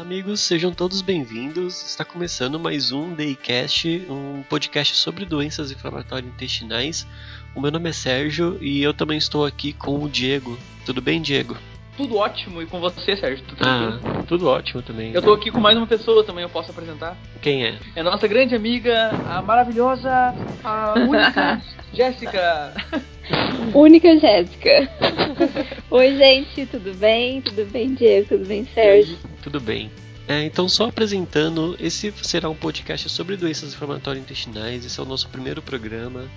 amigos, sejam todos bem-vindos. Está começando mais um Daycast, um podcast sobre doenças inflamatórias intestinais. O meu nome é Sérgio e eu também estou aqui com o Diego. Tudo bem, Diego? Tudo ótimo. E com você, Sérgio? Tudo ah, tranquilo? tudo ótimo também. Eu tô aqui com mais uma pessoa também, eu posso apresentar. Quem é? É a nossa grande amiga, a maravilhosa, a única Jéssica. Única Jéssica. Oi, gente, tudo bem? Tudo bem, Diego? Tudo bem, Sérgio? Tudo bem. É, então, só apresentando, esse será um podcast sobre doenças inflamatórias intestinais. Esse é o nosso primeiro programa.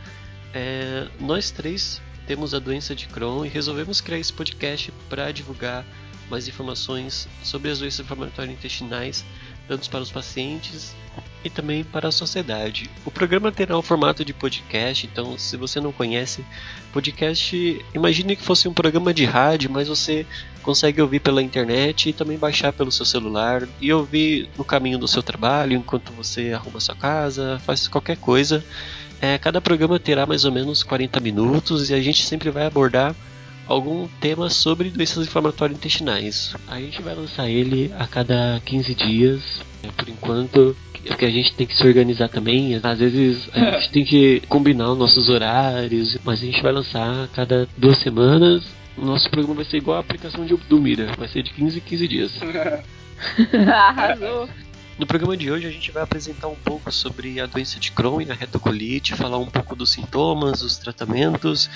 É, nós três temos a doença de Crohn e resolvemos criar esse podcast para divulgar mais informações sobre as doenças inflamatórias intestinais, tanto para os pacientes e também para a sociedade. O programa terá o formato de podcast, então se você não conhece, podcast, imagine que fosse um programa de rádio, mas você consegue ouvir pela internet e também baixar pelo seu celular e ouvir no caminho do seu trabalho, enquanto você arruma sua casa, faz qualquer coisa. É, cada programa terá mais ou menos 40 minutos e a gente sempre vai abordar algum tema sobre doenças inflamatórias intestinais. A gente vai lançar ele a cada 15 dias, por enquanto, porque a gente tem que se organizar também. Às vezes a gente tem que combinar os nossos horários, mas a gente vai lançar a cada duas semanas. O nosso programa vai ser igual a aplicação de, do Mira, vai ser de 15 em 15 dias. Arrasou! No programa de hoje a gente vai apresentar um pouco sobre a doença de Crohn e a retocolite, falar um pouco dos sintomas, os tratamentos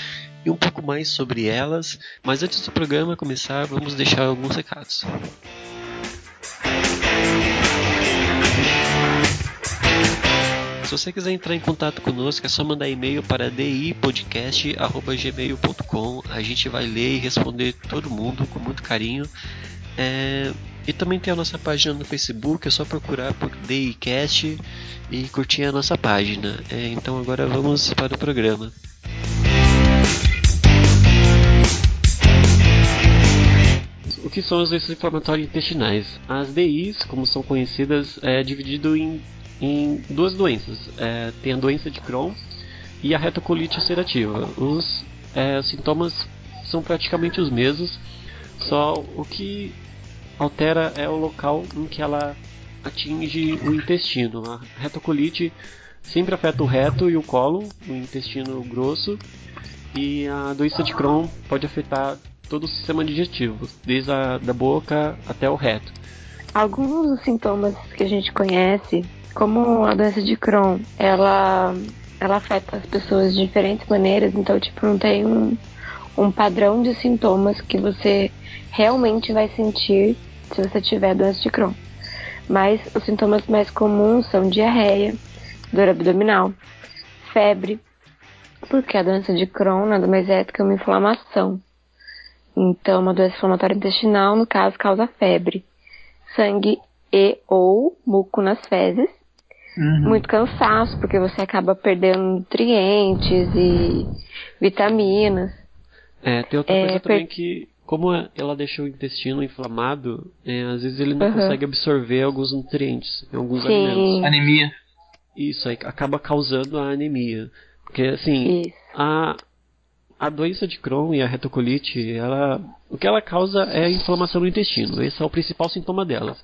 e um pouco mais sobre elas. Mas antes do programa começar, vamos deixar alguns recados. Se você quiser entrar em contato conosco, é só mandar e-mail para dipodcast.gmail.com. A gente vai ler e responder todo mundo com muito carinho. É, e também tem a nossa página no Facebook, é só procurar por DayCast e curtir a nossa página. É, então agora vamos para o programa. O que são as doenças inflamatórias intestinais? As DIs, como são conhecidas, é dividido em, em duas doenças. É, tem a doença de Crohn e a retocolite ulcerativa. Os é, sintomas são praticamente os mesmos, só o que altera é o local em que ela atinge o intestino. A retocolite sempre afeta o reto e o colo, o intestino grosso, e a doença de Crohn pode afetar todo o sistema digestivo, desde a da boca até o reto. Alguns dos sintomas que a gente conhece, como a doença de Crohn, ela, ela afeta as pessoas de diferentes maneiras, então tipo não tem um, um padrão de sintomas que você realmente vai sentir se você tiver doença de Crohn. Mas os sintomas mais comuns são diarreia, dor abdominal, febre, porque a doença de Crohn nada mais é do que uma inflamação. Então, uma doença inflamatória intestinal, no caso, causa febre, sangue e ou muco nas fezes, uhum. muito cansaço, porque você acaba perdendo nutrientes e vitaminas. É, tem outra coisa é, também per... que como ela deixa o intestino inflamado, é, às vezes ele não uhum. consegue absorver alguns nutrientes em alguns Sim. alimentos. Anemia. Isso aí acaba causando a anemia. Porque assim, a, a doença de Crohn e a retocolite, ela, o que ela causa é inflamação no intestino. Esse é o principal sintoma delas.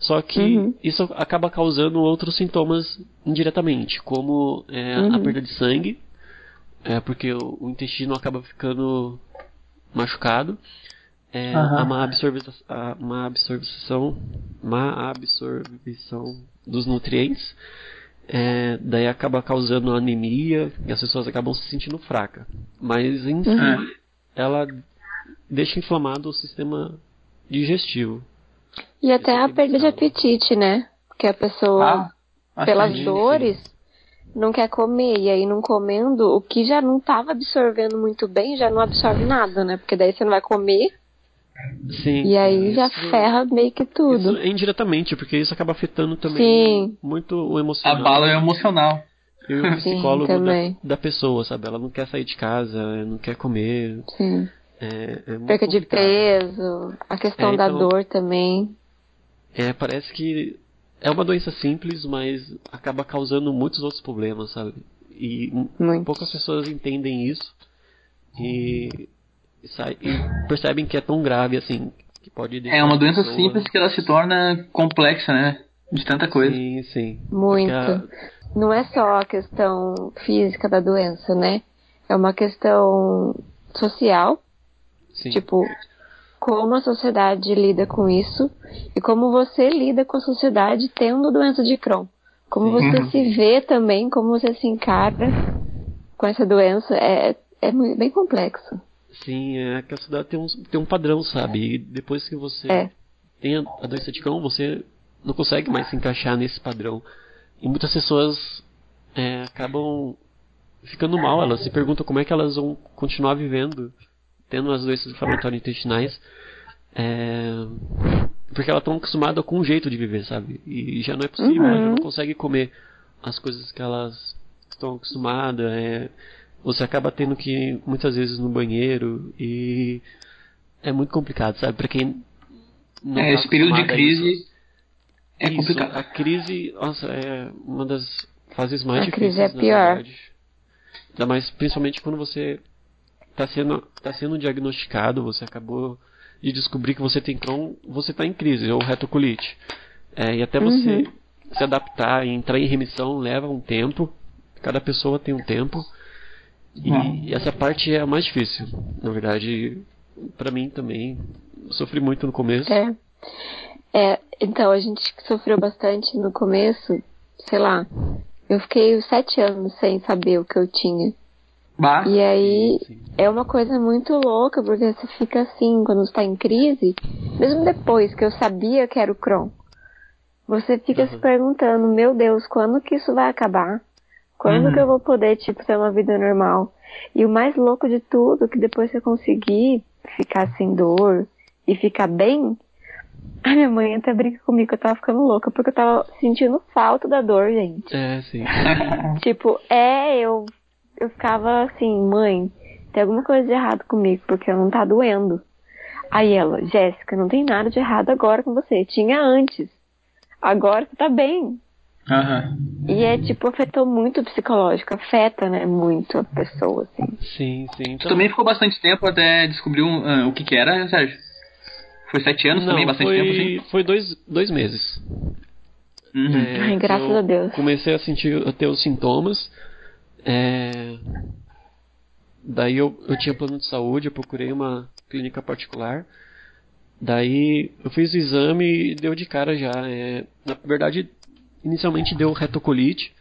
Só que uhum. isso acaba causando outros sintomas indiretamente, como é, uhum. a perda de sangue, é, porque o, o intestino acaba ficando machucado. É, uhum. uma, absorvição, uma absorção, uma absorção dos nutrientes. É, daí acaba causando anemia e as pessoas acabam se sentindo fracas. Mas em si, uhum. ela deixa inflamado o sistema digestivo. E até a perda de apetite, né? Porque a pessoa, ah, pelas dores, não quer comer. E aí, não comendo, o que já não estava absorvendo muito bem, já não absorve nada, né? Porque daí você não vai comer. Sim. E aí já ferra meio que tudo. Isso, indiretamente, porque isso acaba afetando também Sim. muito o emocional. A bala é emocional. E o psicólogo Sim, da, da, pessoa, sabe? Ela não quer sair de casa, não quer comer. Sim. É, é Perca complicado. de peso, a questão é, da então, dor também. É, parece que é uma doença simples, mas acaba causando muitos outros problemas, sabe? E Muito. poucas pessoas entendem isso e, e, percebem que é tão grave assim, que pode É uma doença pessoa... simples que ela se torna complexa, né? De tanta coisa. Sim, sim. Muito. A... Não é só a questão física da doença, né? É uma questão social. Sim. Tipo, como a sociedade lida com isso e como você lida com a sociedade tendo doença de Crohn. Como Sim. você Uhum. se vê também, como você se encara com essa doença, é, é bem complexo. Sim, é que a sociedade tem um, tem um padrão, sabe? E depois que você É. tem a, a doença de Crohn, você não consegue mais se encaixar nesse padrão. E muitas pessoas é, acabam ficando mal, elas se perguntam como é que elas vão continuar vivendo, tendo as doenças inflamatórias intestinais, é, porque elas estão acostumadas com um jeito de viver, sabe? E já não é possível, Uhum. elas já não conseguem comer as coisas que elas estão acostumadas, é, você acaba tendo que ir muitas vezes no banheiro e é muito complicado, sabe? Pra quem não É, tá esse período de a isso. crise é Isso, complicado. A crise, nossa, é uma das fases mais A difíceis. crise é na pior. Ainda mais, principalmente quando você está sendo, tá sendo diagnosticado, você acabou de descobrir que você tem Crohn, você está em crise, ou retocolite. É, e até você Uhum. se adaptar e entrar em remissão leva um tempo. Cada pessoa tem um tempo. E, Uhum. e essa parte é a mais difícil. Na verdade, pra mim também. Sofri muito no começo. É. É, então, a gente sofreu bastante no começo, sei lá. Eu fiquei sete anos sem saber o que eu tinha. Bah, E aí Sim, sim. é uma coisa muito louca, porque você fica assim, quando você tá em crise, mesmo depois que eu sabia que era o Crohn, você fica se Uhum. perguntando, meu Deus, quando que isso vai acabar? Quando Uhum. que eu vou poder, tipo, ter uma vida normal? E o mais louco de tudo, que depois que eu conseguir ficar sem dor e ficar bem, a minha mãe até brinca comigo que eu tava ficando louca, porque eu tava sentindo falta da dor, gente. É, sim. Tipo, é, eu, eu ficava assim, mãe, tem alguma coisa de errado comigo, porque eu não tá doendo. Aí ela, Jéssica, não tem nada de errado agora com você. Tinha antes. Agora você tá bem. Aham. E é tipo, afetou muito o psicológico, afeta, né, muito a pessoa, assim. Sim, sim. Tu Então, também ficou bastante tempo até descobrir um, ah, o que que era, né, Sérgio? Foi sete anos não, também, bastante foi, tempo, assim? foi dois, dois meses. Uhum. É, Ai, graças a Deus. Comecei a sentir, a ter os sintomas. é, Daí eu, eu tinha plano de saúde, eu procurei uma clínica particular. Daí eu fiz o exame e deu de cara já. é, Na verdade, inicialmente deu retocolite.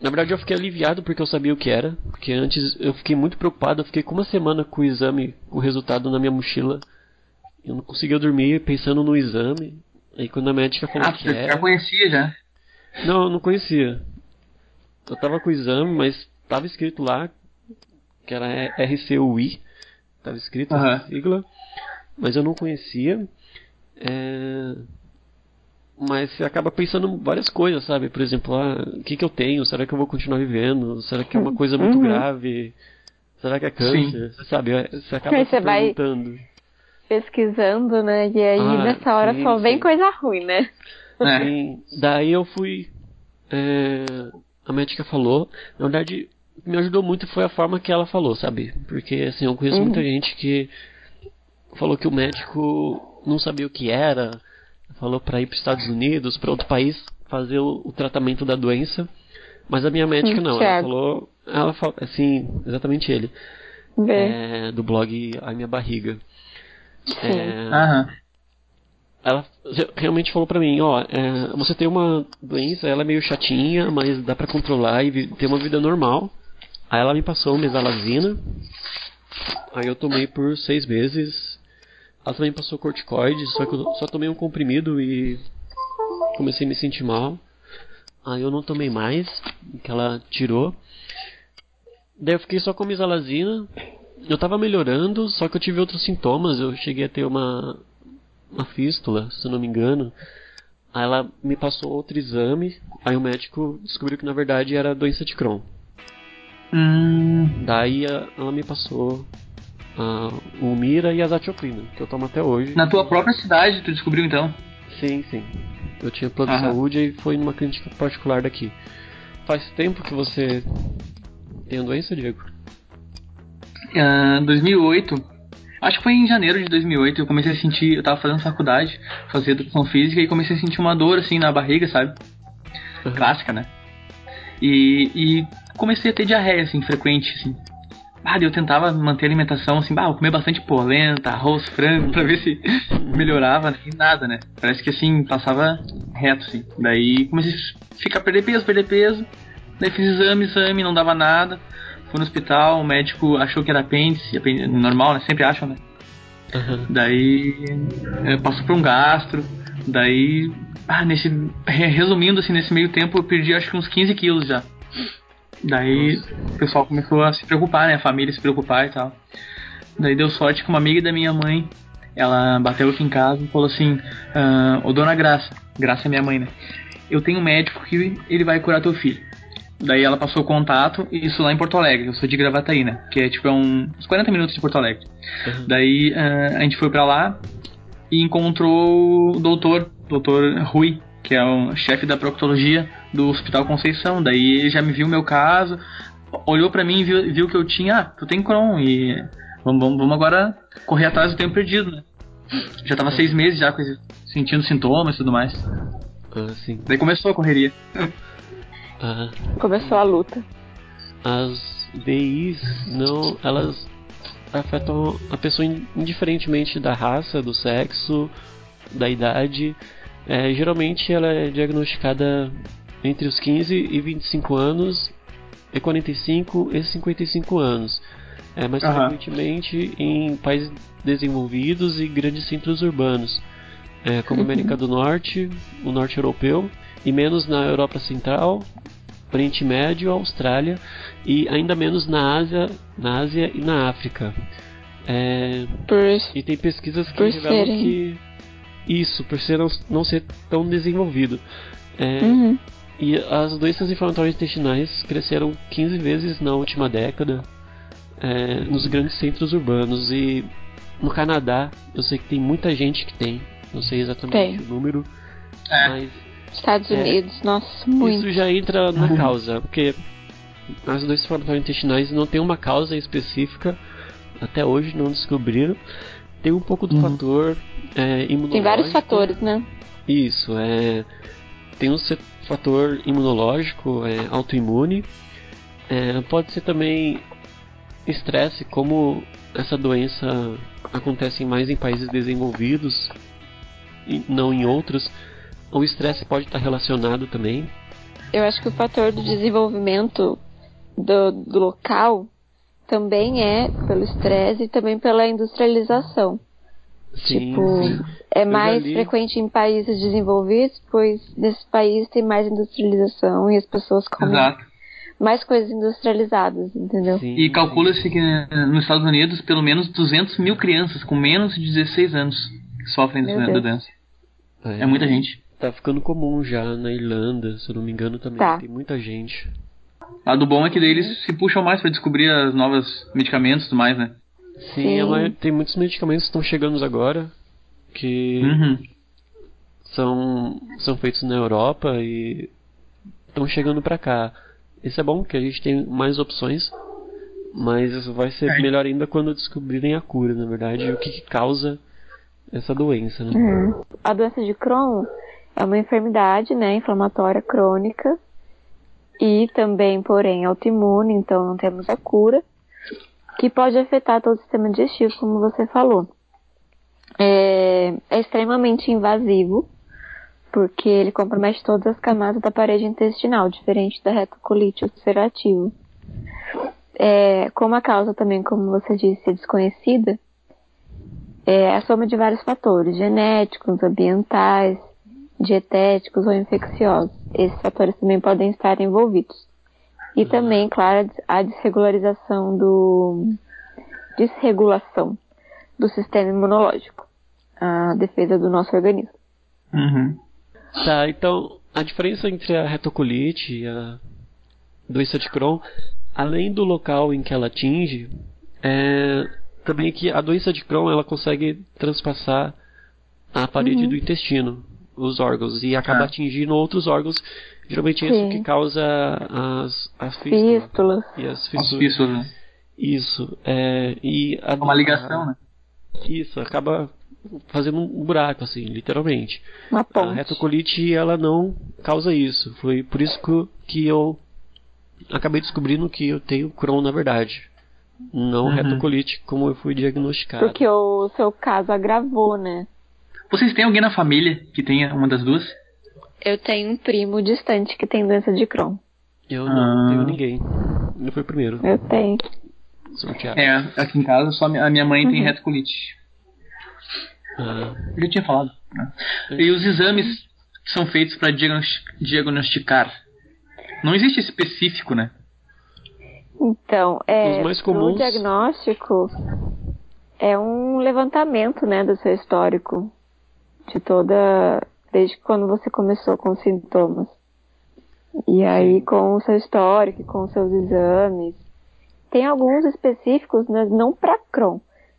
Na verdade eu fiquei aliviado porque eu sabia o que era. Porque antes eu fiquei muito preocupado, eu fiquei com uma semana com o exame, com o resultado na minha mochila. Eu não conseguia dormir pensando no exame. Aí quando a médica falou Ah, que você era. já conhecia já. Não, eu não conhecia. Eu tava com o exame, mas tava escrito lá que era RCUI. Tava escrito Aham. essa sigla. Mas eu não conhecia. É, Mas você acaba pensando várias coisas, sabe? Por exemplo, ah, o que, que eu tenho? Será que eu vou continuar vivendo? Será que é uma coisa muito Uhum. grave? Será que é câncer? Sabe? é, Você acaba se você vai- perguntando. Pesquisando, né, e aí Ah, nessa hora sim, só vem sim. coisa ruim, né? É. Sim, daí eu fui. é, a médica falou. Na verdade, o que me ajudou muito foi a forma que ela falou, sabe? Porque assim, eu conheço Uhum. muita gente que falou que o médico não sabia o que era, falou pra ir para Estados Unidos, pra outro país, fazer o, o tratamento da doença. Mas a minha médica não, ela falou. Ela falou, assim, exatamente ele. Vê. é, do blog A Minha Barriga. Sim. É, Aham. ela realmente falou pra mim, ó, é, você tem uma doença, ela é meio chatinha, mas dá pra controlar e ter uma vida normal. Aí ela me passou mesalazina, aí eu tomei por seis meses. Ela também passou corticoide, só que eu só tomei um comprimido e comecei a me sentir mal. Aí eu não tomei mais, que ela tirou. Daí eu fiquei só com mesalazina. Eu tava melhorando, só que eu tive outros sintomas. Eu cheguei a ter uma, uma fístula, se eu não me engano. Aí ela me passou outro exame. Aí o médico descobriu que na verdade era doença de Crohn. Hum, Daí ela me passou a, o Mira e a Zatioprina, que eu tomo até hoje. na tua própria cidade tu descobriu então? Sim, sim. Eu tinha plano de saúde e foi numa clínica particular daqui. Faz tempo que você tem a doença, Diego? Ah, 2008. Acho que foi em janeiro de 2008 eu comecei a sentir, eu tava fazendo faculdade, fazia educação física e comecei a sentir uma dor assim na barriga, sabe? Uhum. Clássica, né? E, e comecei a ter diarreia assim frequente assim. Ah, eu tentava manter a alimentação assim, ah, comer bastante polenta, arroz, frango, pra ver se melhorava, né? e nada, né? Parece que assim, passava reto, assim. Daí comecei a ficar perder peso, perder peso. Daí fiz exame, exame, não dava nada. Fui no hospital, o médico achou que era apêndice, apêndice normal, né? Sempre acham, né? Uhum. Daí eh, passou por um gastro. Daí, ah, nesse. re- Resumindo, assim, nesse meio tempo eu perdi acho que uns 15 quilos já. Daí o pessoal começou a se preocupar, né? A família se preocupar e tal. Daí deu sorte que uma amiga da minha mãe, ela bateu aqui em casa e falou assim: ah, Ô dona Graça, Graça é minha mãe, né? Eu tenho um médico que ele vai curar teu filho. Daí ela passou o contato, isso lá em Porto Alegre, eu sou de Gravataí, né? Que é tipo é um, uns 40 minutos de Porto Alegre. Uhum. Daí ah, a gente foi pra lá e encontrou o doutor, doutor Rui, que é o chefe da proctologia do Hospital Conceição. Daí ele já me viu o meu caso, olhou pra mim e viu, viu que eu tinha, ah, tu tem Crohn e vamos, vamos, vamos agora correr atrás do tempo perdido, né? Já tava seis meses já com esse- sentindo sintomas e tudo mais. Ah, sim. Daí começou a correria. Ah, Começou a luta. as DIs não, elas afetam a pessoa in- indiferentemente da raça, do sexo, da idade. É, geralmente ela é diagnosticada entre os 15 e 25 anos, e 45 e 55 anos. É, mais Aham. frequentemente em países desenvolvidos e grandes centros urbanos, é, como América do Norte, o Norte Europeu, e menos na Europa Central, Oriente Médio, Austrália e ainda menos na Ásia, na Ásia e na África. É, Por e tem pesquisas que revelam serem- que isso, por ser não, não ser tão desenvolvido. É, Uhum. E as doenças inflamatórias intestinais cresceram 15 vezes na última década é, nos grandes centros urbanos. E no Canadá, eu sei que tem muita gente que tem, não sei exatamente Tem. o número, É. mas Estados É. Unidos, nossa, muito. isso já entra na causa, porque as doenças inflamatórias intestinais não tem uma causa específica, até hoje não descobriram. Tem um pouco do Uhum. fator é, imunológico. Tem vários fatores, né? Isso, é. Tem um se- fator imunológico, é, autoimune. É, pode ser também estresse, como essa doença acontece mais em países desenvolvidos e não em outros. O estresse pode estar relacionado também. Eu acho que o fator do desenvolvimento do, do local também é pelo estresse e também pela industrialização. Sim, tipo, sim. é já mais li. frequente em países desenvolvidos, pois nesses países tem mais industrialização e as pessoas comem Exato. mais coisas industrializadas, entendeu? Sim, E calcula-se que eh, nos Estados Unidos pelo menos 200 mil crianças com menos de 16 anos sofrem da doença. É muita gente. Tá ficando comum já na Irlanda, se eu não me engano também. Tá. Tem muita gente. A do bom é que daí eles se puxam mais pra descobrir as novas medicamentos e tudo mais, né? Sim, Sim. maio- tem muitos medicamentos que estão chegando agora que Uhum. são, são feitos na Europa e estão chegando pra cá. Isso é bom porque a gente tem mais opções, mas isso vai ser É. melhor ainda quando descobrirem a cura, na verdade, o que, que causa essa doença, né? Uhum. A doença de Crohn é uma enfermidade, né, inflamatória crônica e também, porém, autoimune, então não temos a cura, que pode afetar todo o sistema digestivo, como você falou. É, é extremamente invasivo, porque ele compromete todas as camadas da parede intestinal, diferente da retocolite ulcerativa. É, como a causa também, como você disse, é desconhecida, é a soma de vários fatores, genéticos, ambientais, dietéticos ou infecciosos. Esses fatores também podem estar envolvidos. E também, claro, a desregularização do desregulação do sistema imunológico, a defesa do nosso organismo. Uhum. Tá, então a diferença entre a retocolite e a doença de Crohn, além do local em que ela atinge, é também que a doença de Crohn ela consegue transpassar a parede Uhum. do intestino, os órgãos, e acaba Ah. atingindo outros órgãos. Geralmente é isso que causa as, as fístulas. E as fístulas, né? Isso. É, e a, É uma ligação, né? Isso, acaba fazendo um buraco, assim, literalmente. Uma A ponte. retocolite, ela não causa isso. Foi por isso que, que eu acabei descobrindo que eu tenho Crohn na verdade. Não Uhum. retocolite, como eu fui diagnosticado. Porque o seu caso agravou, né? Vocês têm alguém na família que tenha uma das duas? Eu tenho um primo distante que tem doença de Crohn. Eu não Ah. tenho ninguém. Não foi o primeiro. Eu tenho. Sorteado. É, aqui em casa só a minha- mãe tem Uhum. retocolite. Ah, Eu já tinha falado. né? E os exames que são feitos para diagnosticar? Não existe específico, né? Então, é, Os mais pro comuns- diagnóstico é um levantamento, né, do seu histórico de toda desde quando você começou com os sintomas. E aí com o seu histórico, com os seus exames. Tem alguns específicos, mas não para Crohn.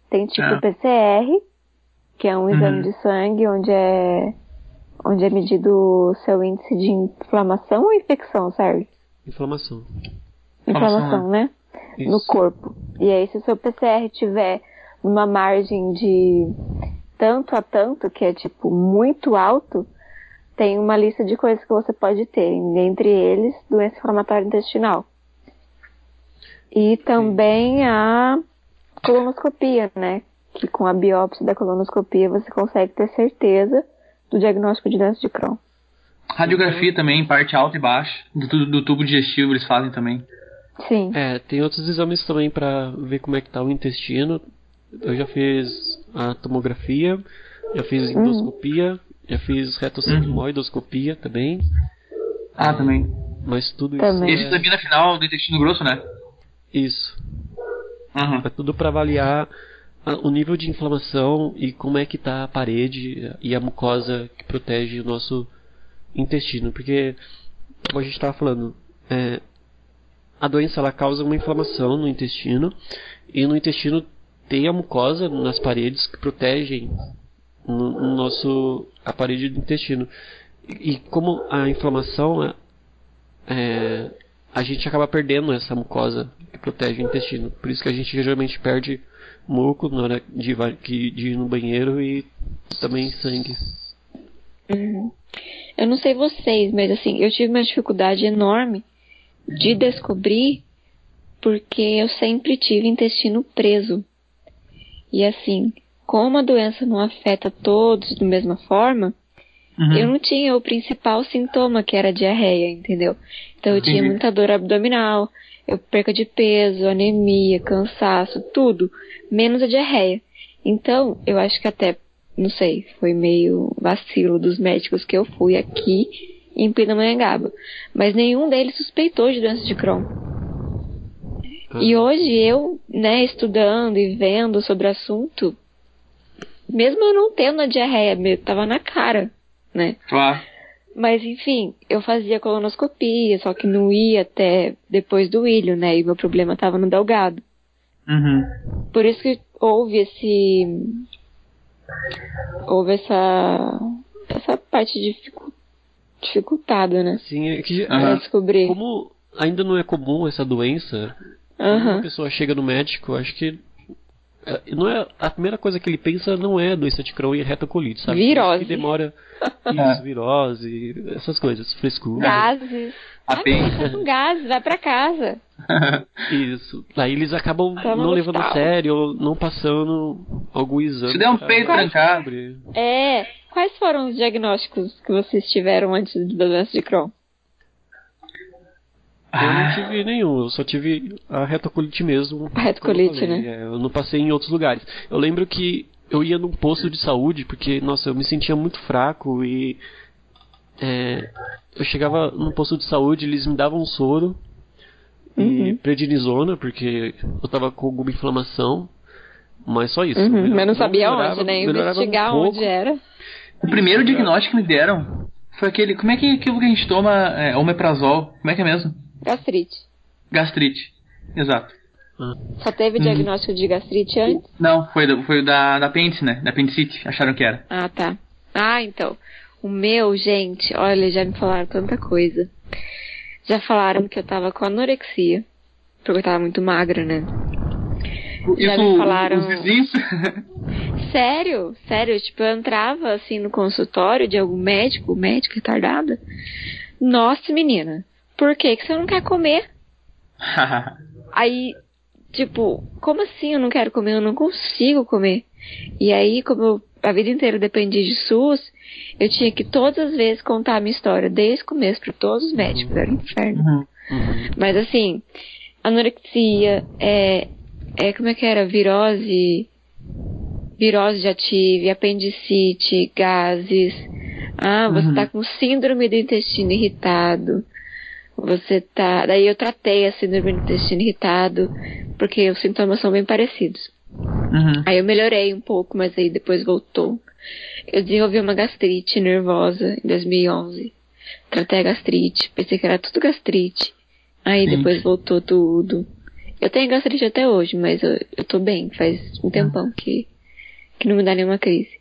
Tem tipo Ah. PCR, que é um exame Uhum. de sangue onde é onde é medido o seu índice de inflamação ou infecção, serve? inflamação. Inflamação, Inflamação, né? Isso. no corpo. E aí, se o seu PCR tiver numa margem de tanto a tanto, que é tipo muito alto, tem uma lista de coisas que você pode ter, entre eles, doença inflamatória intestinal. E também a colonoscopia, né? Que com a biópsia da colonoscopia você consegue ter certeza do diagnóstico de doença de Crohn. Radiografia também, parte alta e baixa. Do, do tubo digestivo eles fazem também. Sim. É, tem outros exames também pra ver como é que tá o intestino. Eu já fiz a tomografia, já fiz endoscopia, já fiz retossigmoidoscopia também. Ah, também. Mas tudo Também. Esse isso é, examina final do intestino grosso, né? isso. Uhum. É tudo pra avaliar o nível de inflamação e como é que tá a parede e a mucosa que protege o nosso intestino. Porque, como a gente estava falando, é, a doença ela causa uma inflamação no intestino e no intestino tem a mucosa nas paredes que protegem no, no nosso a parede do intestino. E, como a inflamação é, é, a gente acaba perdendo essa mucosa que protege o intestino. Por isso que a gente geralmente perde muco na hora de, de ir no banheiro e também sangue. Uhum. Eu não sei vocês, mas assim, eu tive uma dificuldade enorme de descobrir porque eu sempre tive intestino preso. E assim, como a doença não afeta todos da mesma forma, Uhum. eu não tinha o principal sintoma, que era a diarreia, entendeu? Então eu tinha Entendi. muita dor abdominal, eu perca de peso, anemia, cansaço, tudo, menos a diarreia. Então, eu acho que até, não sei, foi meio vacilo dos médicos que eu fui aqui em Pindamonhangaba. Mas nenhum deles suspeitou de doença de Crohn. E hoje eu, né, estudando e vendo sobre o assunto, mesmo eu não tendo a diarreia, me- tava na cara, né? Claro. Mas enfim, eu fazia colonoscopia, só que não ia até depois do ilho, né? E meu problema tava no delgado. Uhum. Por isso que houve esse. Houve essa. Essa parte dificu- dificultada, né? Sim, é que, Pra Aham. descobrir. como ainda não é comum essa doença, quando uma pessoa chega no médico, acho que é, não é a primeira coisa que ele pensa não é doença de Crohn e retocolite, sabe? Virose. Que demora isso, virose, essas coisas, frescura. Gases. Ah, tá com gases, vai pra casa. Isso. Aí eles acabam Toma não levando a sério ou não passando algum exame. Se der um pra peito trancado. É. Quais foram os diagnósticos que vocês tiveram antes da doença de Crohn? Eu não Ah, tive nenhum, eu só tive a retocolite mesmo. A retocolite, eu né? É, eu não passei em outros lugares. Eu lembro que eu ia num posto de saúde, porque, nossa, eu me sentia muito fraco e. é, eu chegava num posto de saúde, eles me davam soro e Uhum. prednisona, porque eu tava com alguma inflamação. Mas só isso. Uhum, Melhor- mas não sabia melhorava- onde, né? um Investigar pouco. onde era. o primeiro diagnóstico que me deram foi aquele. Como é que é aquilo que a gente toma? É, omeprazol. Como é que é mesmo? Gastrite. Gastrite. Exato. Só teve Uhum. diagnóstico de gastrite antes? Não, foi, do- foi o da, da apêndice, né? Da apendicite. Acharam que era. Ah, tá. Ah, então. O meu, gente, olha, já me falaram tanta coisa. Já falaram que eu tava com anorexia. Porque eu tava muito magra, né? Já me falaram-. Sério, sério, tipo, eu entrava assim no consultório de algum médico, médico retardada. Nossa, menina, por que, que você não quer comer? Aí, tipo, como assim eu não quero comer? Eu não consigo comer. E aí, como eu, a vida inteira dependi de SUS, eu tinha que todas as vezes contar a minha história, desde o começo, para todos os médicos, era um inferno. Uhum. Uhum. Mas assim, anorexia, é, é como é que era? Virose, virose já tive, apendicite, gases. Ah, você Uhum. tá com síndrome do intestino irritado. Você tá. Daí eu tratei a síndrome do intestino irritado, porque os sintomas são bem parecidos. Uhum. Aí eu melhorei um pouco, mas aí depois voltou. Eu desenvolvi uma gastrite nervosa em 2011. Tratei a gastrite, pensei que era tudo gastrite. Aí Gente. depois voltou tudo. Eu tenho gastrite até hoje, mas eu, eu tô bem, faz um tempão que, que não me dá nenhuma crise.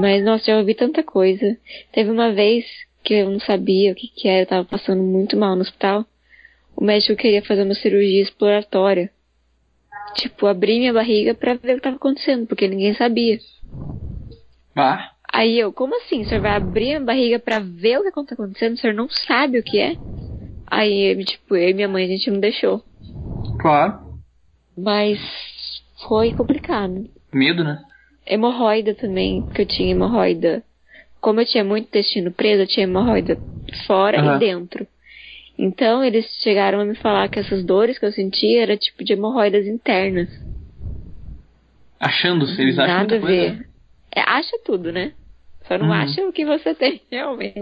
Mas, nossa, já ouvi tanta coisa. Teve uma vez que eu não sabia o que que era, eu tava passando muito mal no hospital. O médico queria fazer uma cirurgia exploratória. Tipo, abrir minha barriga pra ver o que tava acontecendo, porque ninguém sabia. Ah, Aí eu, como assim? O senhor vai abrir a barriga pra ver o que tá acontecendo? O senhor não sabe o que é? Aí, tipo, eu e minha mãe, a gente não deixou. claro. Mas foi complicado. Medo, né? Hemorroida também, porque eu tinha hemorroida. Como eu tinha muito intestino preso, eu tinha hemorroida fora Aham. e dentro. Então, eles chegaram a me falar que essas dores que eu sentia era tipo de hemorroidas internas. Achando, eles acham Nada a ver. É, acha tudo, né? Só não Uhum. acha o que você tem realmente.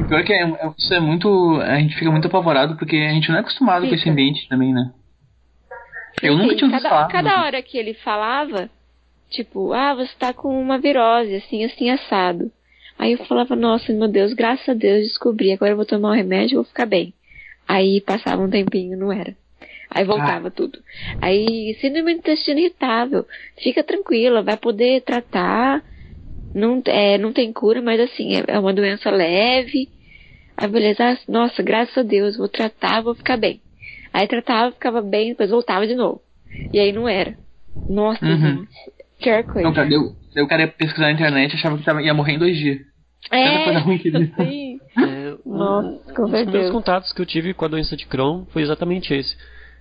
O pior é que é, é- isso é muito. A gente fica muito apavorado porque a gente não é acostumado com Fica. esse ambiente também, né? Eu nunca tinha ouvido cada, falar. cada hora que ele falava, tipo, ah, você tá com uma virose, assim, assim, assado. Aí eu falava, nossa, meu Deus, graças a Deus descobri, agora eu vou tomar um remédio e vou ficar bem. Aí passava um tempinho, não era. Aí voltava tudo. Aí, síndrome do intestino irritável, fica tranquila, vai poder tratar, não, é, não tem cura, mas assim, é, é uma doença leve. Aí beleza, ah, nossa, graças a Deus, vou tratar, vou ficar bem. Aí tratava, ficava bem, depois voltava de novo. E aí não era. Nossa, Uhum. gente. Pior coisa. Não, cara, deu, daí o cara ia pesquisar na internet e achava que tava, ia morrer em dois dias. Tanta coisa ruim que ele- sim. É, um- Nossa, com um dos primeiros contatos que eu tive com a doença de Crohn foi exatamente esse.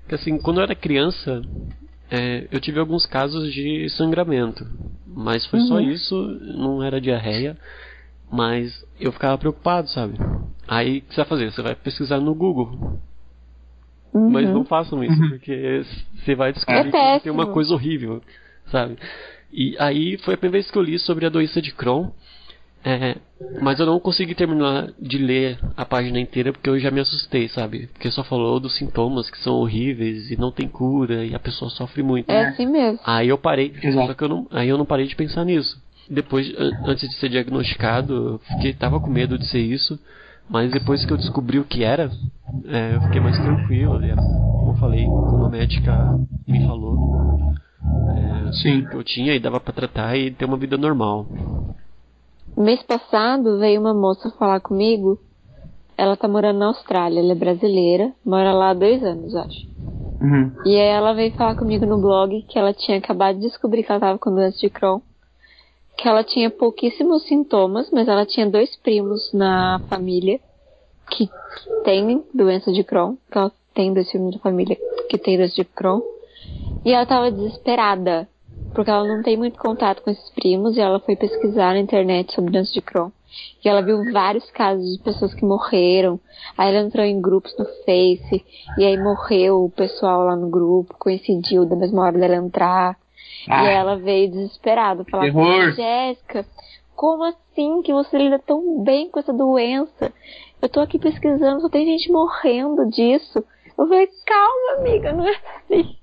Que assim, quando eu era criança, é, eu tive alguns casos de sangramento. Mas foi só Uhum. isso, não era diarreia. Mas eu ficava preocupado, sabe? Aí o que você vai fazer? Você vai pesquisar no Google. Uhum. Mas não façam isso, Uhum. porque você vai descobrir É que tem uma coisa horrível, sabe? E aí foi a primeira vez que eu li sobre a doença de Crohn. é, mas eu não consegui terminar de ler a página inteira porque eu já me assustei, sabe? Porque só falou dos sintomas que são horríveis e não tem cura e a pessoa sofre muito. É assim mesmo. Aí eu parei, Exato. só que eu não, aí eu não parei de pensar nisso. Depois, an- antes de ser diagnosticado, eu fiquei, tava com medo de ser isso, mas depois que eu descobri o que era, é, eu fiquei mais tranquilo. E, como eu falei, como a médica me falou, é, Sim. que eu tinha e dava pra tratar e ter uma vida normal. Mês passado veio uma moça falar comigo. Ela tá morando na Austrália, ela é brasileira, mora lá há dois anos, acho. Uhum. E aí ela veio falar comigo no blog que ela tinha acabado de descobrir que ela tava com doença de Crohn. Que ela tinha pouquíssimos sintomas, mas ela tinha dois primos na família que têm doença de Crohn. Que ela tem dois primos da família que tem doença de Crohn. E ela tava desesperada, porque ela não tem muito contato com esses primos e ela foi pesquisar na internet sobre doença de Crohn. E ela viu vários casos de pessoas que morreram. Aí ela entrou em grupos no Face. E aí morreu o pessoal lá no grupo. Coincidiu da mesma hora dela entrar. Ah. E ela veio desesperada. Falar Terror. Jéssica, como assim que você lida tão bem com essa doença? Eu tô aqui pesquisando, só tem gente morrendo disso. Eu falei, calma, amiga, não é assim.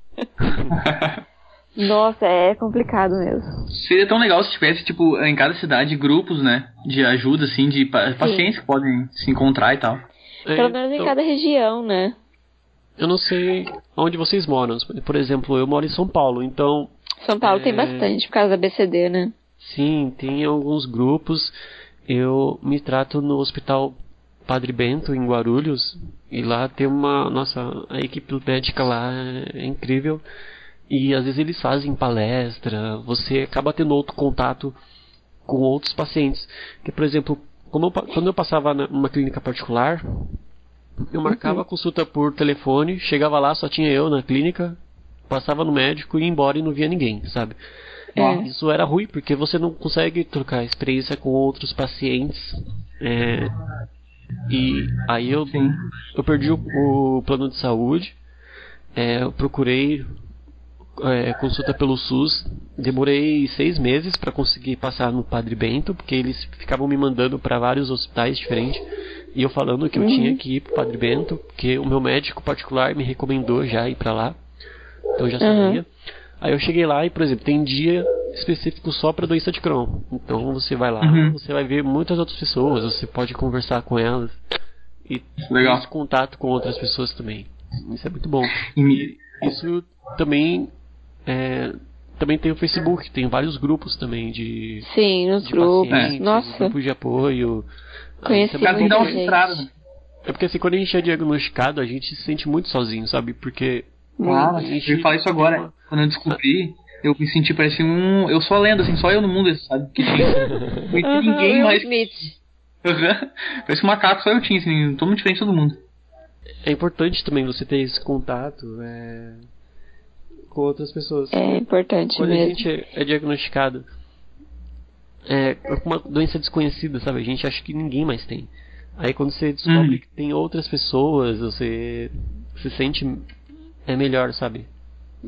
Nossa, é complicado mesmo. Seria tão legal se tivesse, tipo, em cada cidade, grupos, né? De ajuda, assim, de pa- pacientes que podem se encontrar e tal. É, Pelo menos em então, cada região, né? Eu não sei onde vocês moram. Por exemplo, eu moro em São Paulo, então São Paulo tem É. bastante por causa da BCD, né? Sim, tem alguns grupos. Eu me trato no Hospital Padre Bento, em Guarulhos, e lá tem uma. Nossa, a equipe médica lá é incrível. E às vezes eles fazem palestra, você acaba tendo outro contato com outros pacientes. Que, por exemplo, eu, quando eu passava numa clínica particular, eu marcava uhum. a consulta por telefone, chegava lá, só tinha eu na clínica, passava no médico e ia embora e não via ninguém, sabe? É. Isso era ruim porque você não consegue trocar experiência com outros pacientes. É, e aí eu, eu perdi o, o plano de saúde, é, eu procurei é, consulta pelo SUS. Demorei seis meses para conseguir passar no Padre Bento, porque eles ficavam me mandando para vários hospitais diferentes. E eu falando que eu uhum. tinha que ir pro Padre Bento, porque o meu médico particular me recomendou já ir para lá. Então eu já sabia. Uhum. Aí eu cheguei lá e, por exemplo, tem dia específico só para doença de Crohn. Então você vai lá, uhum. você vai ver muitas outras pessoas, você pode conversar com elas e Legal. ter contato com outras pessoas também. Isso é muito bom. E isso também é, também tem o Facebook, tem vários grupos também de. Sim, nos de grupos. É. Nossa. Grupos de apoio. Conheci dar uma filtrada. Né? É porque assim, quando a gente é diagnosticado, a gente se sente muito sozinho, sabe? Porque. Ah, a gente... eu ia falar isso agora. Uma... Quando eu descobri, eu me senti parecendo um. Eu sou a lenda, assim, só eu no mundo, sabe? Que tinha. Não ninguém mais. Uhum. Parece um macaco, só eu tinha, assim, todo mundo diferente de todo mundo. É importante também você ter esse contato. É com outras pessoas. É importante Quando mesmo. a gente é, é diagnosticado é, com uma doença desconhecida, sabe? A gente acha que ninguém mais tem. Aí quando você descobre hum. que tem outras pessoas, você se sente é melhor, sabe?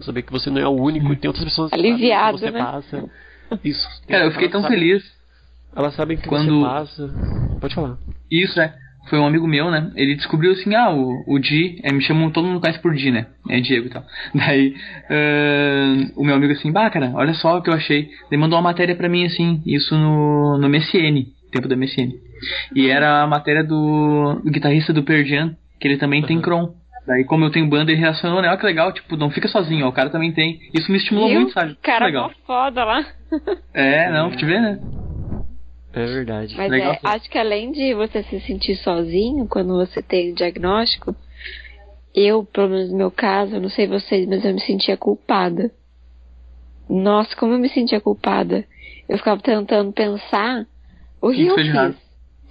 Saber que você não é o único e tem outras pessoas Aliviado, que você né? passa. Isso. Cara, eu fiquei tão sabe, feliz. Elas sabem que quando... você passa. Pode falar. Isso, é foi um amigo meu, né? Ele descobriu assim, ah, o, o Di, é, me chamam, todo mundo conhece por Di, né? É Diego e tal. Daí, uh, o meu amigo assim, bah, cara, olha só o que eu achei. Ele mandou uma matéria pra mim, assim, isso no, no MSN, tempo da MSN. E era a matéria do, do guitarrista do Perdian, que ele também uhum. tem Cron. Daí, como eu tenho banda, ele reacionou, né? Olha que legal, tipo, não fica sozinho, ó, o cara também tem. Isso me estimulou Viu? muito, sabe? Cara, legal. foda lá. É, não, te vê, né? É verdade. Mas é, acho que além de você se sentir sozinho quando você tem o diagnóstico, eu, pelo menos no meu caso, eu não sei vocês, mas eu me sentia culpada. Nossa, como eu me sentia culpada. Eu ficava tentando pensar o que, que eu fiz.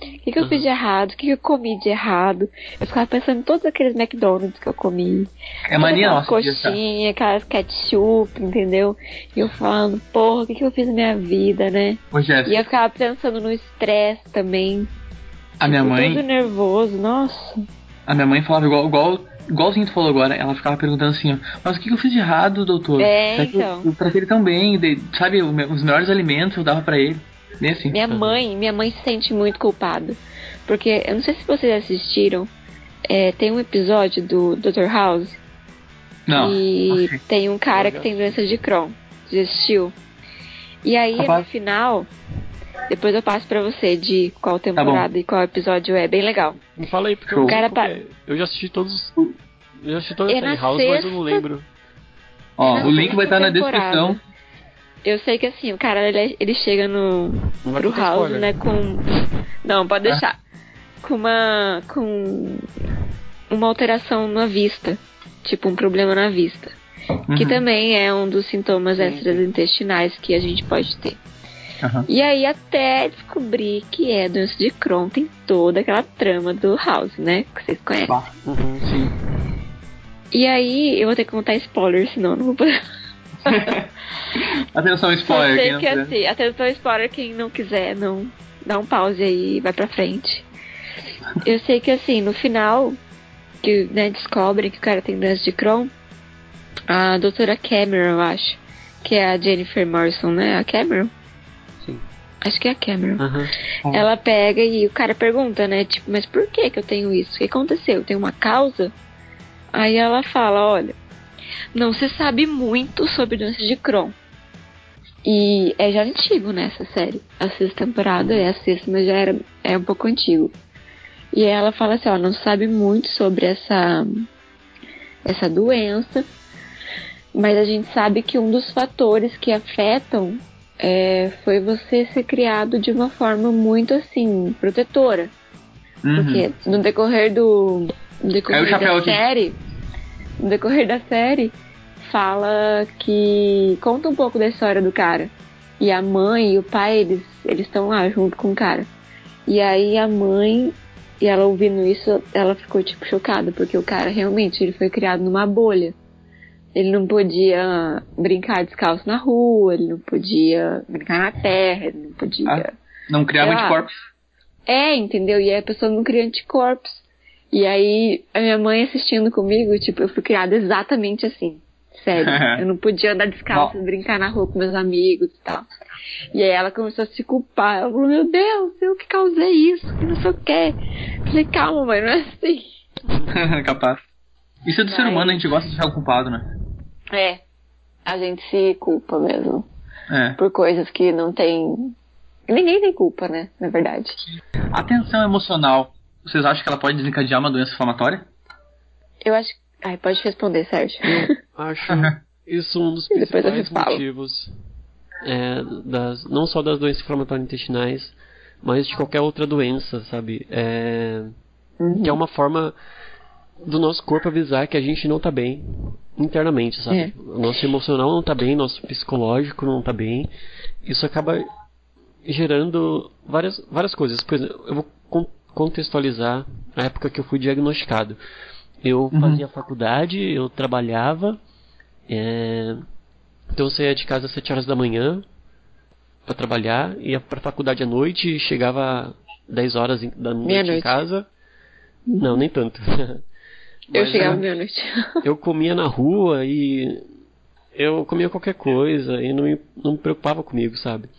O que, que eu fiz de errado? O que, que eu comi de errado? Eu ficava pensando em todos aqueles McDonald's que eu comi. É mania nossa. Coxinha, aquelas ketchup, entendeu? E eu falando, porra, o que, que eu fiz na minha vida, né? Ô, e eu ficava pensando no estresse também. A minha mãe. Todo nervoso, nossa. A minha mãe falava igual, igual igualzinho tu falou agora, ela ficava perguntando assim, ó, mas o que eu fiz de errado, doutor? É, então. Eu, eu tratei ele tão bem, de, sabe, os melhores alimentos eu dava para ele. Nesse? Minha mãe, minha mãe se sente muito culpada. Porque eu não sei se vocês assistiram. É, tem um episódio do Dr. House. Não. E okay. tem um cara que tem doença de Crohn. Assistiu? E aí Rapaz. no final. Depois eu passo pra você de qual tá temporada tá e qual episódio é. Bem legal. Me fala aí, porque o cara tá... eu já assisti todos. Eu já assisti toda a é House, sexta... mas eu não lembro. Ó, é o link vai estar na descrição. Eu sei que assim, o cara ele, ele chega no pro house, spoiler. né, com Não, pode ah. deixar. Com uma com uma alteração na vista, tipo um problema na vista, uhum. que também é um dos sintomas extraintestinais que a gente pode ter. Uhum. E aí até descobrir que é doença de Crohn, tem toda aquela trama do House, né? Que vocês conhecem. Uhum, sim. E aí eu vou ter que contar spoiler, senão não vou poder. atenção spoiler. Sei que assim, atenção spoiler, quem não quiser, não dá um pause aí e vai pra frente. Eu sei que assim, no final, que né, descobrem que o cara tem doença de Crohn, a doutora Cameron, eu acho, que é a Jennifer Morrison, né? A Cameron? Sim. Acho que é a Cameron. Uhum. Ela pega e o cara pergunta, né? Tipo, mas por que que eu tenho isso? O que aconteceu? Tem uma causa? Aí ela fala, olha, não se sabe muito sobre doença de Crohn. E é já antigo nessa né, série. A sexta temporada é a sexta, mas já era, é um pouco antigo. E ela fala assim, ó, não sabe muito sobre essa essa doença, mas a gente sabe que um dos fatores que afetam é, foi você ser criado de uma forma muito assim protetora, uhum. porque no decorrer do no decorrer da série, no decorrer da série, fala que conta um pouco da história do cara. E a mãe e o pai, eles eles estão lá junto com o cara. E aí a mãe, e ela ouvindo isso, ela ficou tipo chocada, porque o cara realmente ele foi criado numa bolha. Ele não podia brincar descalço na rua, ele não podia brincar na terra, ele não podia. Ah, não criava anticorpos. É, entendeu? E aí a pessoa não cria anticorpos. E aí a minha mãe assistindo comigo, tipo, eu fui criada exatamente assim. Sério. eu não podia andar descalço, brincar na rua com meus amigos e tal. E aí ela começou a se culpar. Ela falou, meu Deus, eu que causei isso, que não sei o quê. Eu falei, calma, mãe, não é assim. Capaz. Isso é do ser Mas- humano, a gente gosta de ser culpado, né? É. A gente se culpa mesmo. É. Por coisas que não tem. Ninguém tem culpa, né? Na verdade. A tensão emocional, vocês acham que ela pode desencadear uma doença inflamatória? Eu acho. Ai, pode responder, Sérgio. Eu acho isso um dos principais motivos, é, das, não só das doenças inflamatórias intestinais, mas de qualquer outra doença, sabe? É, Uhum. que é uma forma do nosso corpo avisar que a gente não tá bem internamente, sabe? É. O nosso emocional não tá bem, nosso psicológico não tá bem. Isso acaba gerando várias, várias coisas. Por exemplo, eu vou contextualizar a época que eu fui diagnosticado. Eu Uhum. fazia faculdade, eu trabalhava, é, então eu saía de casa às 7 horas da manhã para trabalhar, ia pra faculdade à noite, chegava 10 horas em- da noite em Meia-noite. casa. Não, nem tanto. Eu Mas, chegava é, meia-noite. eu comia na rua e eu comia qualquer coisa e não me, não me preocupava comigo, sabe?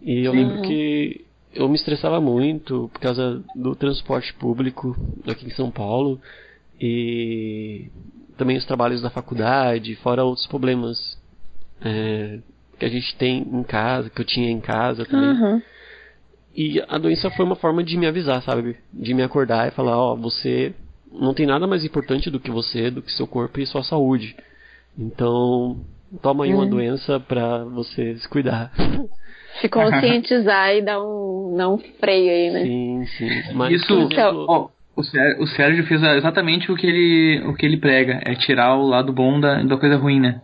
E eu Sim. lembro que eu me estressava muito por causa do transporte público aqui em São Paulo e também os trabalhos da faculdade, fora outros problemas é, que a gente tem em casa, que eu tinha em casa também. Aham. E a doença foi uma forma de me avisar, sabe? De me acordar e falar, ó, você não tem nada mais importante do que você, do que seu corpo e sua saúde. Então, toma aí uma Hum. doença pra você se cuidar. Se conscientizar e dar um, dar um freio aí, né? sim, sim. Mas, Isso, exemplo, ó, o, Sér- o Sérgio fez exatamente o que ele, o que ele prega, é tirar o lado bom da, da coisa ruim, né?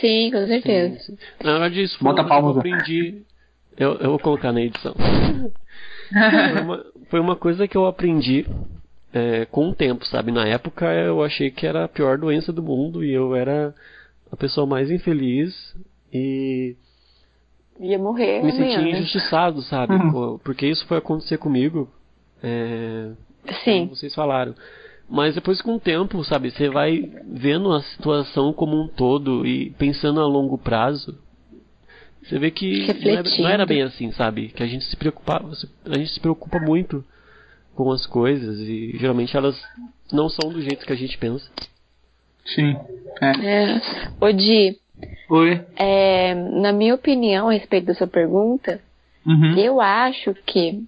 Sim, com certeza. sim, sim. Na verdade, isso foi Bota uma coisa que eu aprendi. Eu, eu vou colocar na edição. foi, uma, foi uma coisa que eu aprendi é, com o tempo, sabe? Na época eu achei que era a pior doença do mundo e eu era a pessoa mais infeliz e Ia morrer me amanhã, sentia né? injustiçado, sabe? Uhum. Porque isso foi acontecer comigo. É, Sim. como vocês falaram. Mas depois com o tempo, sabe, você vai vendo a situação como um todo e pensando a longo prazo, você vê que não era, Refletindo. não era bem assim, sabe? Que a gente se preocupava, a gente se preocupa muito com as coisas e geralmente elas não são do jeito que a gente pensa. Sim. É. É. Ô, Di, Oi. é, na minha opinião a respeito da sua pergunta, Uhum. eu acho que.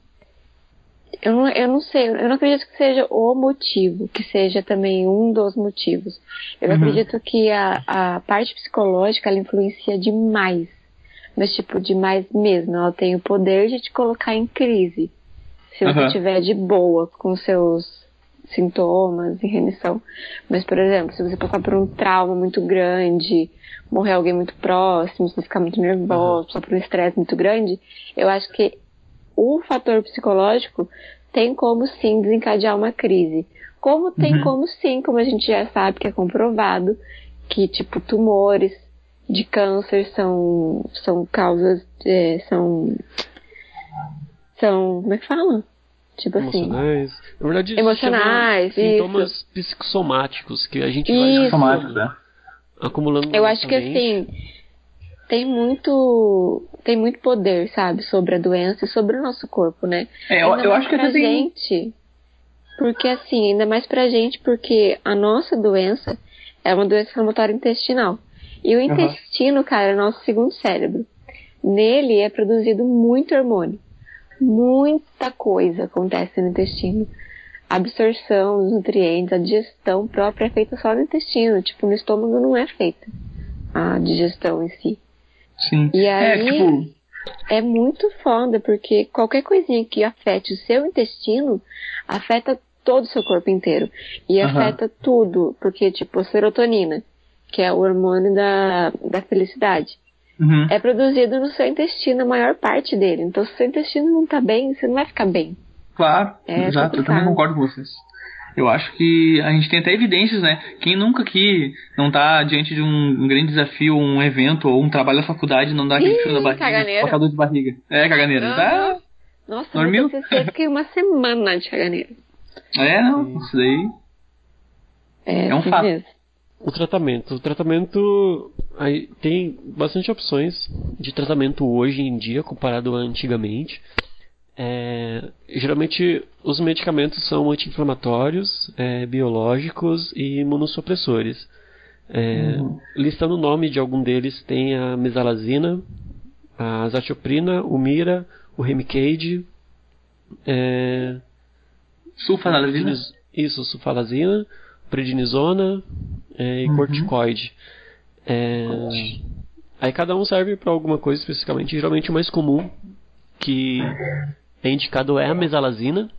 Eu não, eu não sei, eu não acredito que seja o motivo, que seja também um dos motivos. Eu Uhum. acredito que a, a parte psicológica ela influencia demais. Mas, tipo, demais mesmo. Ela tem o poder de te colocar em crise. Se você estiver de boa com seus sintomas em remissão. Mas, por exemplo, se você passar por um trauma muito grande, morrer alguém muito próximo, se você ficar muito nervoso, passar por um estresse muito grande, eu acho que o fator psicológico tem como sim desencadear uma crise. Como tem Uhum. como sim, como a gente já sabe que é comprovado, que tipo tumores de câncer são, são causas, é, são, são, como é que fala? Tipo assim, Emocionais. Na verdade, isso Emocionais, sintomas psicosomáticos que a gente vai Isso. Somático, né? Acumulando. Eu acho que assim, tem muito, tem muito poder, sabe, sobre a doença e sobre o nosso corpo, né? É, eu, eu acho que pra até tem. gente, porque assim, ainda mais pra gente, porque a nossa doença é uma doença inflamatória intestinal. E o intestino, cara, é o nosso segundo cérebro. Nele é produzido muito hormônio. Muita coisa acontece no intestino. A absorção dos nutrientes, a digestão própria é feita só no intestino. Tipo, no estômago não é feita a digestão em si. Sim. E É, aí- tipo, É muito foda, porque qualquer coisinha que afete o seu intestino afeta todo o seu corpo inteiro. E Aham. afeta tudo, porque, tipo, a serotonina, que é o hormônio da, da felicidade. Uhum. É produzido no seu intestino a maior parte dele. Então, se o seu intestino não tá bem, você não vai ficar bem. Claro, É exato, eu também complicado. concordo com vocês. Eu acho que a gente tem até evidências, né? Quem nunca aqui não tá diante de um, grande desafio, um evento ou um trabalho da faculdade, não dá aquele Ih, frio na barriga, caganeira. de barriga. É, caganeira. Tá? Nossa, Dormiu? eu fiquei uma semana de caganeira. É, não, isso daí. É, É um fato. mesmo. O tratamento. O tratamento. Aí tem bastante opções de tratamento hoje em dia comparado a antigamente. É, geralmente os medicamentos são anti-inflamatórios, é, biológicos e imunossupressores. É, Listando o nome de algum deles tem a mesalazina, a azatioprina, o mira, o remicade, é, Sulfanalazina. Prednis- Isso, sulfalazina, prednisona é, e Uhum. corticoide. É, aí cada um serve para alguma coisa especificamente. Geralmente o mais comum que é indicado é a mesalazina.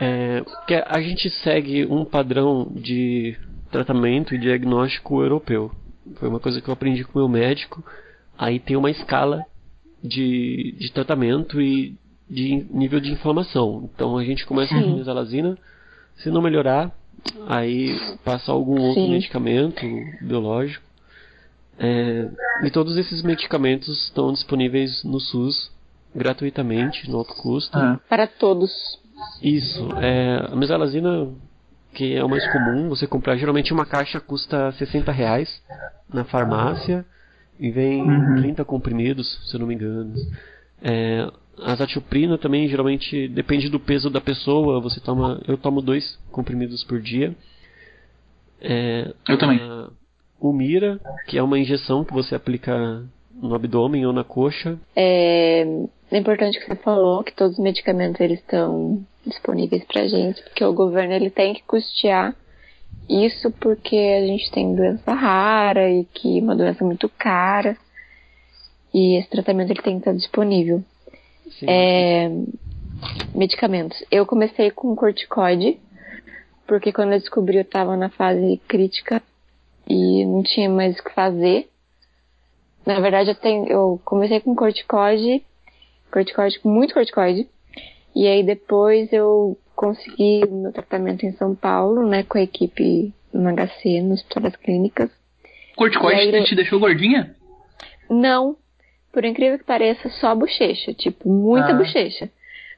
É, que a gente segue um padrão de tratamento e diagnóstico europeu. Foi uma coisa que eu aprendi com o meu médico. Aí tem uma escala de, de tratamento e de nível de inflamação. Então a gente começa com mesalazina, se não melhorar, aí passa algum outro Sim. medicamento biológico. É, e todos esses medicamentos estão disponíveis no SUS gratuitamente, no alto custo. Ah, Para todos. Isso, é, a mesalazina, que é o mais comum, você comprar geralmente uma caixa custa 60 reais na farmácia e vem Uhum. 30 comprimidos, se eu não me engano. É, a azatioprina também geralmente depende do peso da pessoa, você toma, eu tomo dois comprimidos por dia. É, Eu também. a- O Mira, que é uma injeção que você aplica no abdômen ou na coxa. É, é importante que você falou que todos os medicamentos eles estão disponíveis pra gente, porque o governo ele tem que custear isso porque a gente tem doença rara e que é uma doença muito cara. E esse tratamento ele tem que estar disponível. Sim, É, medicamentos. Eu comecei com corticoide, porque quando eu descobri eu estava na fase crítica e não tinha mais o que fazer. Na verdade, eu, tenho, eu comecei com corticoide, corticoide, muito corticoide, e aí depois eu consegui meu tratamento em São Paulo, né, com a equipe no HC, no Hospital das Clínicas. corticoide aí te deixou gordinha? Não, por incrível que pareça, só bochecha, tipo, muita Ah. bochecha.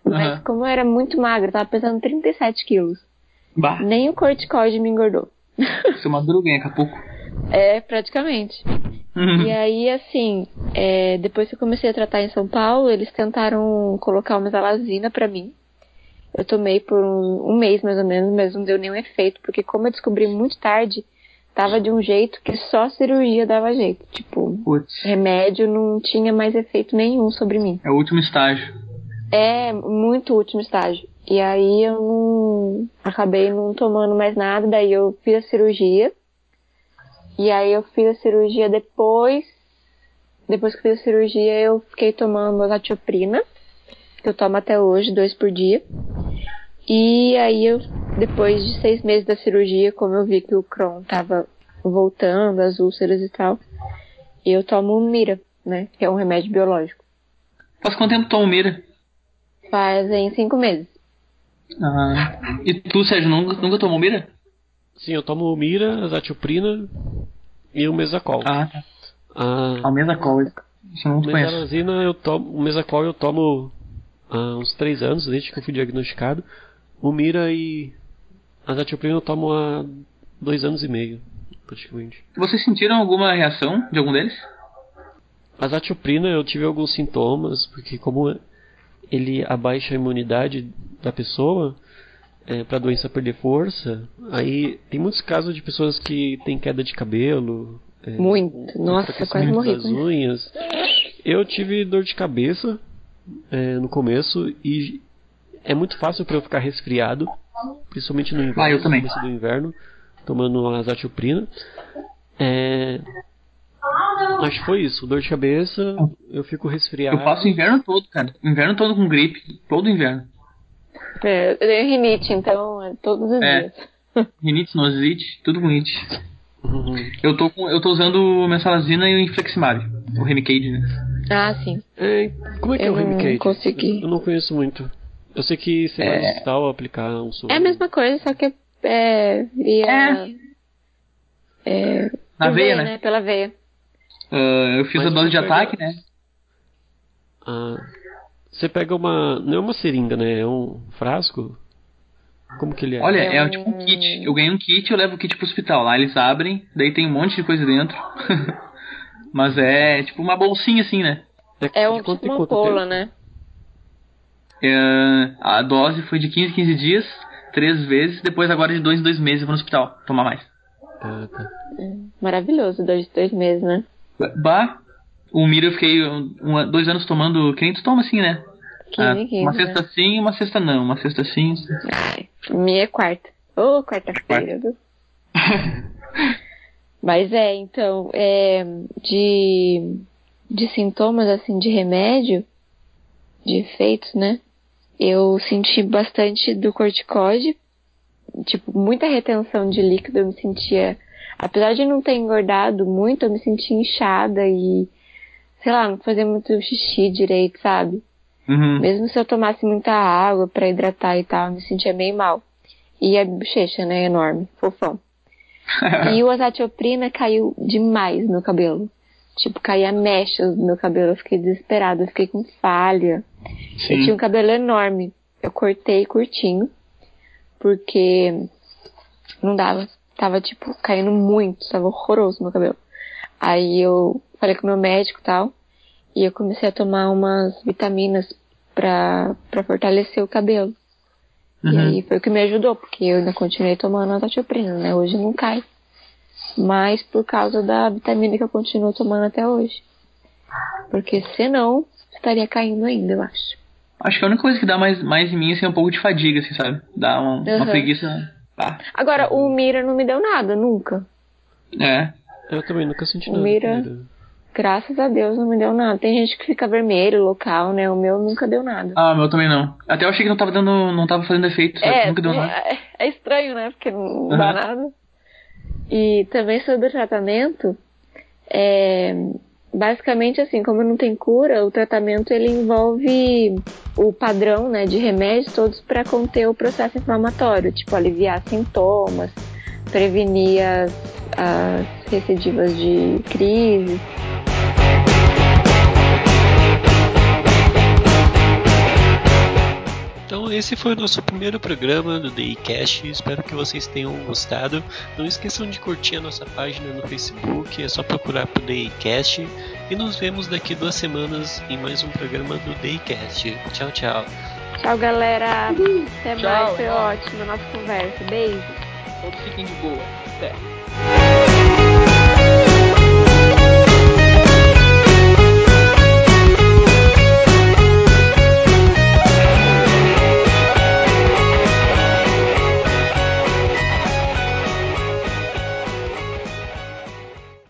Mas Aham. como eu era muito magra, eu tava pesando 37 quilos, Bah, nem o corticoide me engordou. é uma droguinha, daqui a pouco. É, praticamente. Uhum. E aí, assim, é, depois que eu comecei a tratar em São Paulo, eles tentaram colocar uma mesalazina pra mim. Eu tomei por um, um mês mais ou menos, mas não deu nenhum efeito, porque como eu descobri muito tarde, tava de um jeito que só cirurgia dava jeito. Tipo, remédio não tinha mais efeito nenhum sobre mim. é o último estágio. É muito último estágio. E aí eu não acabei não tomando mais nada, daí eu fiz a cirurgia. E aí eu fiz a cirurgia depois. Depois que fiz a cirurgia, eu fiquei tomando azatioprina, que eu tomo até hoje, dois por dia. E aí eu, depois de seis meses da cirurgia, como eu vi que o Crohn tava voltando, as úlceras e tal, eu tomo o Mira, né? Que é um remédio biológico. Faz quanto tempo toma mira? Fazem cinco meses. Ah, e tu, Sérgio, nunca, nunca tomou mira? Sim, eu tomo o Mira, azatioprina e o Mesacol. Ah, tá. A A mesa coisa. Isso eu não conheço. mesalazina eu tomo, o Mesacol eu tomo há uns 3 anos, desde que eu fui diagnosticado. O Mira e a azatioprina eu tomo há 2 anos e meio, praticamente. Vocês sentiram alguma reação de algum deles? A azatioprina eu tive alguns sintomas, porque como ele abaixa a imunidade da pessoa para a doença perder força, aí tem muitos casos de pessoas que têm queda de cabelo, é, Muito. Nossa, quase morri das com isso. unhas. Eu tive dor de cabeça é, no começo e é muito fácil para eu ficar resfriado, principalmente no inverno, Ah, eu também. no começo do inverno, tomando azatioprina. É, acho que foi isso, dor de cabeça, eu fico resfriado. Eu passo o inverno todo, cara. O inverno todo com gripe. Todo inverno. É, eu tenho rinite, então é todos os É. dias. Rinite, sinusite, tudo com rinite. Uhum. Eu tô, com, eu tô usando o Mensalazina e o Infleximab, o Remicade, né? Ah, sim. É, como é que Eu é o não Remicade? consegui. Eu não conheço muito. Eu sei que você vai É. hospital aplicar um soro. É a mesma coisa, só que é via. É. Na por veia, né? Pela veia. Ah, eu fiz Mas a dose de pega- ataque, né? Ah, você pega uma. Não é uma seringa, né? É um frasco? Como que ele é? Olha, É é, um- tipo um kit. Eu ganhei um kit eu levo o kit pro hospital. Lá eles abrem, daí tem um monte de coisa dentro. Mas é tipo uma bolsinha assim, né? É de um, tipo em uma tempo? né? É, a dose foi de 15 em 15 dias, três vezes, depois agora de dois em dois meses eu vou no hospital tomar mais. Ah, tá. Maravilhoso, dois, dois meses, né? Bah, o Mira eu fiquei um, um- dois anos tomando, que nem tu toma assim, né? 15 Ah, 15. uma né? cesta sim e uma cesta não. Uma cesta sim. Ai, minha é quarta. Ô, quarta-feira. viu? Mas é, então, é, de, de sintomas, assim, de remédio, de efeitos, né? Eu senti bastante do corticóide, tipo, muita retenção de líquido, eu me sentia, apesar de não ter engordado muito, eu me sentia inchada e, sei lá, não fazia muito xixi direito, sabe? Uhum. Mesmo se eu tomasse muita água pra hidratar e tal, eu me sentia meio mal. E a bochecha, né, enorme, fofão. E o azatioprina caiu demais no meu cabelo. Tipo, caía mechas no meu cabelo, eu fiquei desesperada, eu fiquei com falha. Eu tinha um cabelo enorme. Eu cortei curtinho, porque não dava. Tava, tipo, caindo muito, tava horroroso meu cabelo. Aí eu falei com o meu médico e tal, e eu comecei a tomar umas vitaminas pra, pra fortalecer o cabelo. E Uhum. aí foi o que me ajudou, porque eu ainda continuei tomando azatioprina, né? Hoje não cai. Mas por causa da vitamina que eu continuo tomando até hoje. Porque senão, estaria caindo ainda, eu acho. Acho que a única coisa que dá mais, mais em mim assim, é um pouco de fadiga, assim, sabe? Dá uma, uma Uhum. preguiça. Ah, Agora, o Mira não me deu nada, nunca. é. Eu também nunca senti O nada. Mira- Mira. Graças a Deus não me deu nada. Tem gente que fica vermelho, local, né? O meu nunca deu nada. Ah, meu também não. Até eu achei que não tava dando. não tava fazendo efeito, sabe? É, Nunca deu nada. é, é estranho, né? Porque não dá Uhum. nada. E também sobre o tratamento, é, basicamente assim, como não tem cura, o tratamento ele envolve o padrão, né, de remédios todos para conter o processo inflamatório, tipo aliviar sintomas, prevenir as, as recidivas de crise. Então esse foi o nosso primeiro programa do Daycast. Espero que vocês tenham gostado. Não esqueçam de curtir a nossa página no Facebook. É só procurar por Daycast. E nos vemos daqui duas semanas em mais um programa do Daycast. Tchau, tchau. Tchau, galera. Até Tchau, mais, foi ótimo a nossa conversa. Beijo. Todos fiquem de boa. Até.